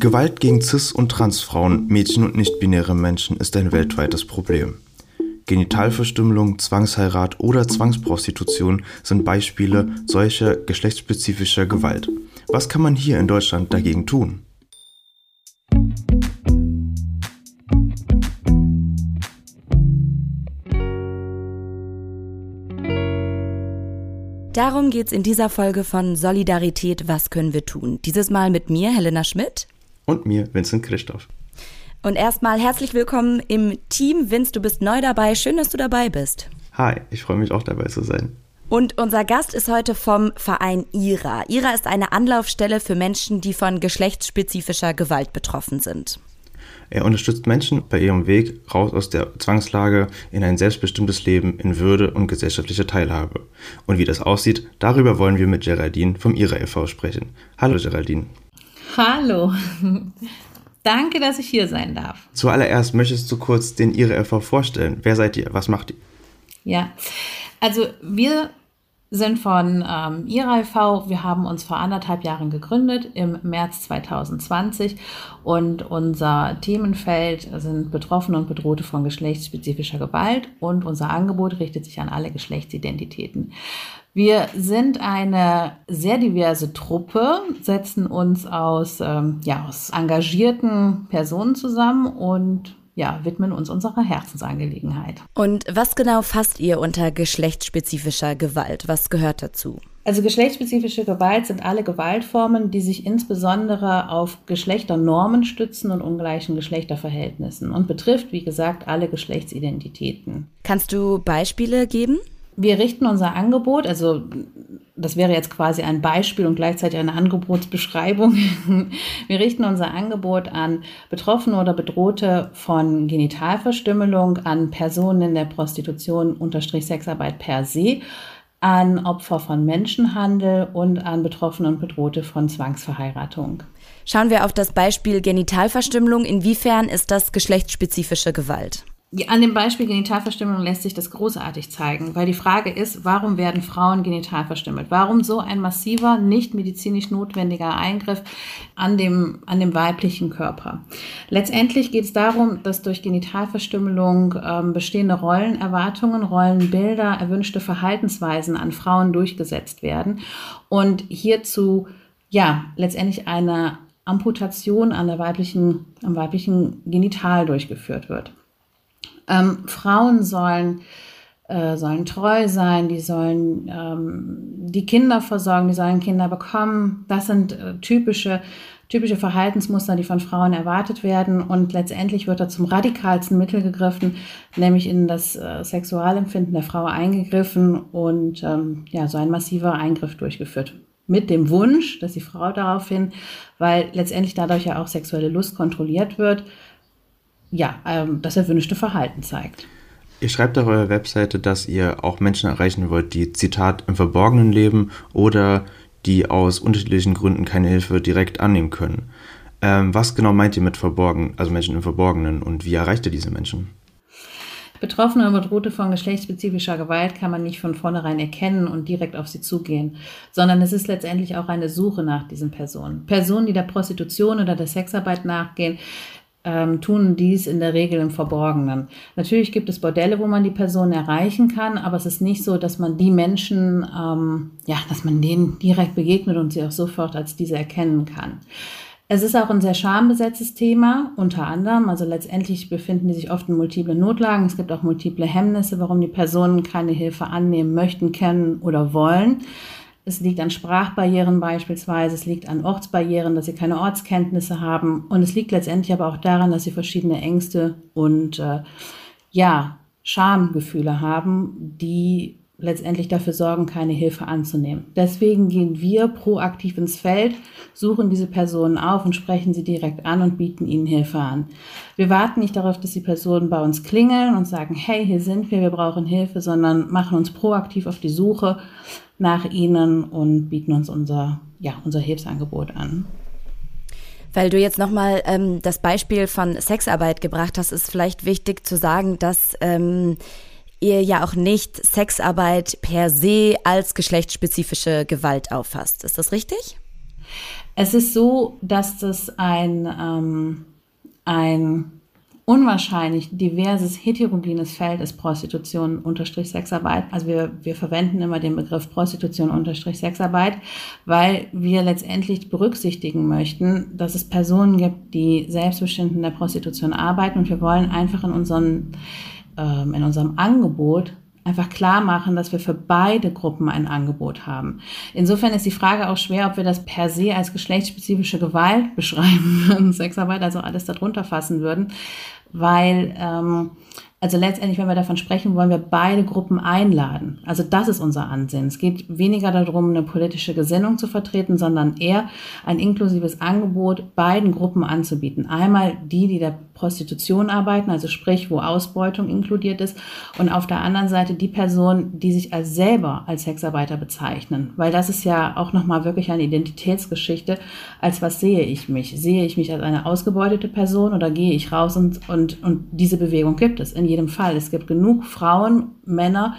Gewalt gegen cis- und transfrauen, Mädchen und nicht-binäre Menschen ist ein weltweites Problem. Genitalverstümmelung, Zwangsheirat oder Zwangsprostitution sind Beispiele solcher geschlechtsspezifischer Gewalt. Was kann man hier in Deutschland dagegen tun? Darum geht's in dieser Folge von Solidarität, was können wir tun? Dieses Mal mit mir, Helena Schmidt. Und mir, Vincent Christoph. Und erstmal herzlich willkommen im Team. Vince, du bist neu dabei. Schön, dass du dabei bist. Hi, ich freue mich auch dabei zu sein. Und unser Gast ist heute vom Verein IRA. IRA ist eine Anlaufstelle für Menschen, die von geschlechtsspezifischer Gewalt betroffen sind. Er unterstützt Menschen bei ihrem Weg raus aus der Zwangslage in ein selbstbestimmtes Leben in Würde und gesellschaftliche Teilhabe. Und wie das aussieht, darüber wollen wir mit Geraldine vom IRA e.V. sprechen. Hallo Geraldine. Hallo. Danke, dass ich hier sein darf. Zuallererst möchtest du kurz den IRA e.V. vorstellen. Wer seid ihr? Was macht ihr? Ja, also wir sind von ähm, IRAV. Wir haben uns vor anderthalb Jahren gegründet, im März 2020. Und unser Themenfeld sind Betroffene und Bedrohte von geschlechtsspezifischer Gewalt. Und unser Angebot richtet sich an alle Geschlechtsidentitäten. Wir sind eine sehr diverse Truppe, setzen uns aus, ähm, ja, aus engagierten Personen zusammen und ja, widmen uns unserer Herzensangelegenheit. Und was genau fasst ihr unter geschlechtsspezifischer Gewalt? Was gehört dazu? Also geschlechtsspezifische Gewalt sind alle Gewaltformen, die sich insbesondere auf Geschlechternormen stützen und ungleichen Geschlechterverhältnissen und betrifft, wie gesagt, alle Geschlechtsidentitäten. Kannst du Beispiele geben? Wir richten unser Angebot, also das wäre jetzt quasi ein Beispiel und gleichzeitig eine Angebotsbeschreibung. Wir richten unser Angebot an Betroffene oder Bedrohte von Genitalverstümmelung, an Personen in der Prostitution unterstrich Sexarbeit per se, an Opfer von Menschenhandel und an Betroffene und Bedrohte von Zwangsverheiratung. Schauen wir auf das Beispiel Genitalverstümmelung. Inwiefern ist das geschlechtsspezifische Gewalt? An dem Beispiel Genitalverstümmelung lässt sich das großartig zeigen, weil die Frage ist, warum werden Frauen genital verstümmelt? Warum so ein massiver, nicht medizinisch notwendiger Eingriff an dem, an dem weiblichen Körper? Letztendlich geht es darum, dass durch Genitalverstümmelung ähm, bestehende Rollenerwartungen, Rollenbilder, erwünschte Verhaltensweisen an Frauen durchgesetzt werden und hierzu ja letztendlich eine Amputation an der weiblichen, am weiblichen Genital durchgeführt wird. Ähm, Frauen sollen, äh, sollen treu sein, die sollen ähm, die Kinder versorgen, die sollen Kinder bekommen. Das sind äh, typische, typische Verhaltensmuster, die von Frauen erwartet werden. Und letztendlich wird da zum radikalsten Mittel gegriffen, nämlich in das äh, Sexualempfinden der Frau eingegriffen und ähm, ja, so ein massiver Eingriff durchgeführt mit dem Wunsch, dass die Frau daraufhin, weil letztendlich dadurch ja auch sexuelle Lust kontrolliert wird, ja, ähm, das erwünschte Verhalten zeigt. Ihr schreibt auf eurer Webseite, dass ihr auch Menschen erreichen wollt, die, Zitat, im Verborgenen leben oder die aus unterschiedlichen Gründen keine Hilfe direkt annehmen können. Ähm, was genau meint ihr mit verborgen, also Menschen im Verborgenen und wie erreicht ihr diese Menschen? Betroffene und Bedrohte von geschlechtsspezifischer Gewalt kann man nicht von vornherein erkennen und direkt auf sie zugehen, sondern es ist letztendlich auch eine Suche nach diesen Personen. Personen, die der Prostitution oder der Sexarbeit nachgehen, ähm, tun dies in der Regel im Verborgenen. Natürlich gibt es Bordelle, wo man die Person erreichen kann, aber es ist nicht so, dass man die Menschen, ähm, ja, dass man denen direkt begegnet und sie auch sofort als diese erkennen kann. Es ist auch ein sehr schambesetztes Thema, unter anderem. Also letztendlich befinden die sich oft in multiplen Notlagen. Es gibt auch multiple Hemmnisse, warum die Personen keine Hilfe annehmen möchten, können oder wollen. Es liegt an Sprachbarrieren beispielsweise, es liegt an Ortsbarrieren, dass sie keine Ortskenntnisse haben. Und es liegt letztendlich aber auch daran, dass sie verschiedene Ängste und äh, ja, Schamgefühle haben, die letztendlich dafür sorgen, keine Hilfe anzunehmen. Deswegen gehen wir proaktiv ins Feld, suchen diese Personen auf und sprechen sie direkt an und bieten ihnen Hilfe an. Wir warten nicht darauf, dass die Personen bei uns klingeln und sagen, hey, hier sind wir, wir brauchen Hilfe, sondern machen uns proaktiv auf die Suche nach ihnen und bieten uns unser, ja, unser Hilfsangebot an. Weil du jetzt nochmal ähm, das Beispiel von Sexarbeit gebracht hast, ist vielleicht wichtig zu sagen, dass ähm, ihr ja auch nicht Sexarbeit per se als geschlechtsspezifische Gewalt auffasst. Ist das richtig? Es ist so, dass das ein, ähm, ein unwahrscheinlich diverses, heterogenes Feld ist Prostitution unterstrich Sexarbeit. Also wir, wir verwenden immer den Begriff Prostitution unterstrich Sexarbeit, weil wir letztendlich berücksichtigen möchten, dass es Personen gibt, die selbstbestimmt in der Prostitution arbeiten und wir wollen einfach in, unseren, ähm, in unserem Angebot einfach klar machen, dass wir für beide Gruppen ein Angebot haben. Insofern ist die Frage auch schwer, ob wir das per se als geschlechtsspezifische Gewalt beschreiben, Sexarbeit, also alles darunter fassen würden, weil ähm, also letztendlich, wenn wir davon sprechen, wollen wir beide Gruppen einladen. Also das ist unser Ansinnen. Es geht weniger darum, eine politische Gesinnung zu vertreten, sondern eher ein inklusives Angebot beiden Gruppen anzubieten. Einmal die, die der Prostitution arbeiten, also sprich, wo Ausbeutung inkludiert ist, und auf der anderen Seite die Personen, die sich als selber als Sexarbeiter bezeichnen, weil das ist ja auch nochmal wirklich eine Identitätsgeschichte. Als was sehe ich mich? Sehe ich mich als eine ausgebeutete Person oder gehe ich raus und, und, und diese Bewegung gibt es in jedem Fall. Es gibt genug Frauen, Männer,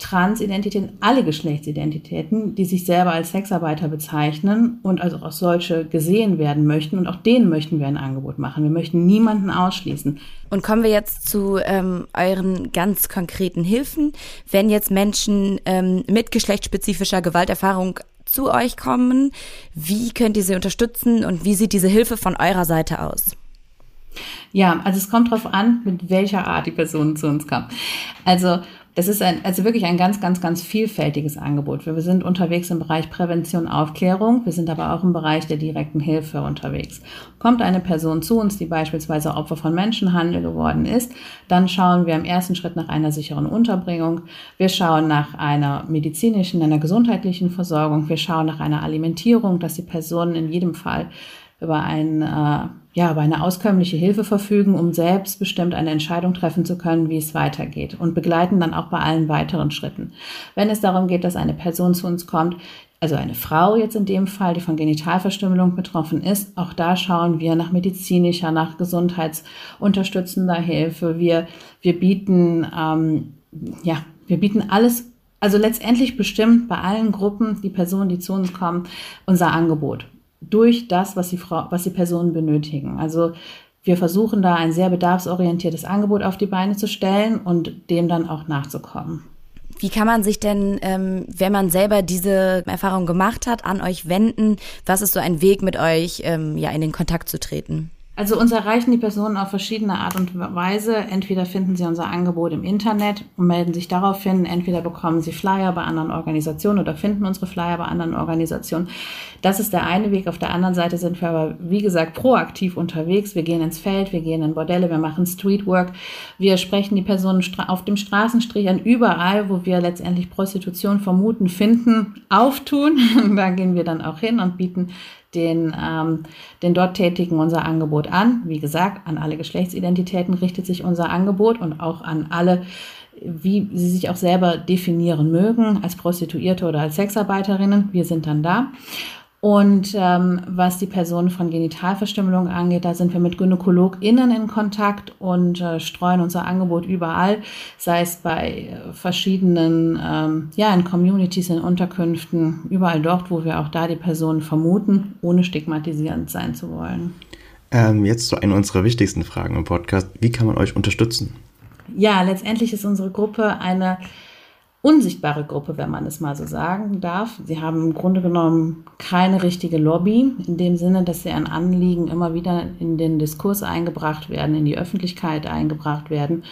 Transidentitäten, alle Geschlechtsidentitäten, die sich selber als Sexarbeiter bezeichnen und also auch solche gesehen werden möchten. Und auch denen möchten wir ein Angebot machen. Wir möchten niemanden ausschließen. Und kommen wir jetzt zu ähm, euren ganz konkreten Hilfen. Wenn jetzt Menschen ähm, mit geschlechtsspezifischer Gewalterfahrung zu euch kommen, wie könnt ihr sie unterstützen und wie sieht diese Hilfe von eurer Seite aus? Ja, also es kommt darauf an, mit welcher Art die Person zu uns kommt. Also das ist ein, also wirklich ein ganz, ganz, ganz vielfältiges Angebot. Wir sind unterwegs im Bereich Prävention, Aufklärung. Wir sind aber auch im Bereich der direkten Hilfe unterwegs. Kommt eine Person zu uns, die beispielsweise Opfer von Menschenhandel geworden ist, dann schauen wir im ersten Schritt nach einer sicheren Unterbringung. Wir schauen nach einer medizinischen, einer gesundheitlichen Versorgung. Wir schauen nach einer Alimentierung, dass die Person in jedem Fall über ein äh, ja, über eine auskömmliche Hilfe verfügen, um selbstbestimmt eine Entscheidung treffen zu können, wie es weitergeht und begleiten dann auch bei allen weiteren Schritten. Wenn es darum geht, dass eine Person zu uns kommt, also eine Frau jetzt in dem Fall, die von Genitalverstümmelung betroffen ist, auch da schauen wir nach medizinischer, nach gesundheitsunterstützender Hilfe. Wir, wir bieten, ähm, ja, wir bieten alles also letztendlich bestimmt bei allen Gruppen, die Personen, die zu uns kommen, unser Angebot durch das, was die, Frau, was die Personen benötigen. Also wir versuchen da ein sehr bedarfsorientiertes Angebot auf die Beine zu stellen und dem dann auch nachzukommen. Wie kann man sich denn, ähm, wenn man selber diese Erfahrung gemacht hat, an euch wenden? Was ist so ein Weg, mit euch ähm, ja in den Kontakt zu treten? Also uns erreichen die Personen auf verschiedene Art und Weise. Entweder finden sie unser Angebot im Internet und melden sich daraufhin. Entweder bekommen sie Flyer bei anderen Organisationen oder finden unsere Flyer bei anderen Organisationen. Das ist der eine Weg. Auf der anderen Seite sind wir aber, wie gesagt, proaktiv unterwegs. Wir gehen ins Feld, wir gehen in Bordelle, wir machen Streetwork. Wir sprechen die Personen auf dem Straßenstrich an überall, wo wir letztendlich Prostitution vermuten, finden, auftun. da gehen wir dann auch hin und bieten den, ähm, den dort Tätigen unser Angebot an. Wie gesagt, an alle Geschlechtsidentitäten richtet sich unser Angebot und auch an alle, wie sie sich auch selber definieren mögen, als Prostituierte oder als Sexarbeiterinnen. Wir sind dann da. Und ähm, was die Personen von Genitalverstümmelung angeht, da sind wir mit GynäkologInnen in Kontakt und äh, streuen unser Angebot überall, sei es bei äh, verschiedenen, ähm, ja, in Communities, in Unterkünften, überall dort, wo wir auch da die Personen vermuten, ohne stigmatisierend sein zu wollen. Ähm, jetzt zu einer unserer wichtigsten Fragen im Podcast. Wie kann man euch unterstützen? Ja, letztendlich ist unsere Gruppe eine unsichtbare Gruppe, wenn man es mal so sagen darf. Sie haben im Grunde genommen keine richtige Lobby, in dem Sinne, dass sie ein Anliegen immer wieder in den Diskurs eingebracht werden, in die Öffentlichkeit eingebracht werden.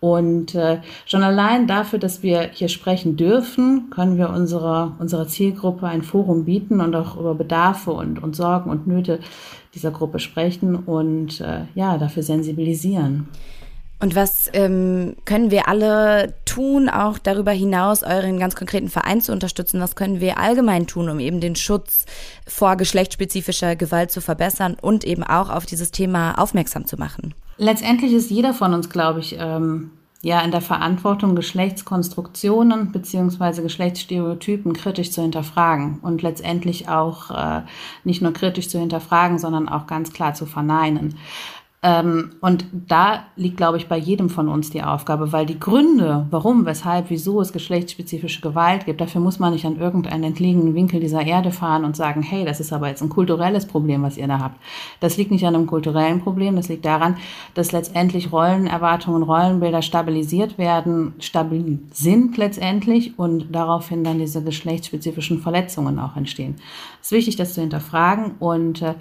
Und äh, schon allein dafür, dass wir hier sprechen dürfen, können wir unserer, unserer Zielgruppe ein Forum bieten und auch über Bedarfe und, und Sorgen und Nöte dieser Gruppe sprechen und äh, ja, dafür sensibilisieren. Und was ähm, können wir alle tun, auch darüber hinaus euren ganz konkreten Verein zu unterstützen? Was können wir allgemein tun, um eben den Schutz vor geschlechtsspezifischer Gewalt zu verbessern und eben auch auf dieses Thema aufmerksam zu machen? Letztendlich ist jeder von uns, glaube ich, ähm, ja in der Verantwortung, Geschlechtskonstruktionen beziehungsweise Geschlechtsstereotypen kritisch zu hinterfragen und letztendlich auch äh, nicht nur kritisch zu hinterfragen, sondern auch ganz klar zu verneinen. Ähm, und da liegt, glaube ich, bei jedem von uns die Aufgabe, weil die Gründe, warum, weshalb, wieso es geschlechtsspezifische Gewalt gibt, dafür muss man nicht an irgendeinen entlegenen Winkel dieser Erde fahren und sagen, hey, das ist aber jetzt ein kulturelles Problem, was ihr da habt. Das liegt nicht an einem kulturellen Problem, das liegt daran, dass letztendlich Rollenerwartungen, Rollenbilder stabilisiert werden, stabil sind letztendlich und daraufhin dann diese geschlechtsspezifischen Verletzungen auch entstehen. Es ist wichtig, das zu hinterfragen und äh,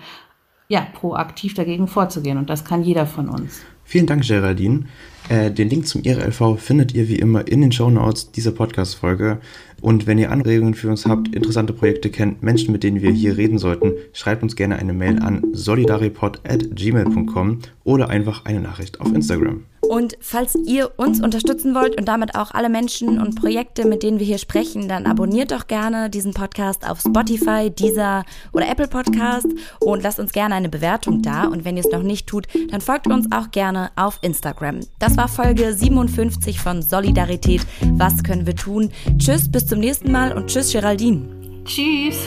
ja, proaktiv dagegen vorzugehen. Und das kann jeder von uns. Vielen Dank, Geraldine. Äh, den Link zum IRLV findet ihr wie immer in den Show Notes dieser Podcast-Folge. Und wenn ihr Anregungen für uns habt, interessante Projekte kennt, Menschen, mit denen wir hier reden sollten, schreibt uns gerne eine Mail an solidaripod.gmail.com oder einfach eine Nachricht auf Instagram. Und falls ihr uns unterstützen wollt und damit auch alle Menschen und Projekte, mit denen wir hier sprechen, dann abonniert doch gerne diesen Podcast auf Spotify, Deezer oder Apple Podcast und lasst uns gerne eine Bewertung da. Und wenn ihr es noch nicht tut, dann folgt uns auch gerne auf Instagram. War Folge 57 von Solidarität. Was können wir tun? Tschüss, bis zum nächsten Mal und tschüss, Geraldine. Tschüss.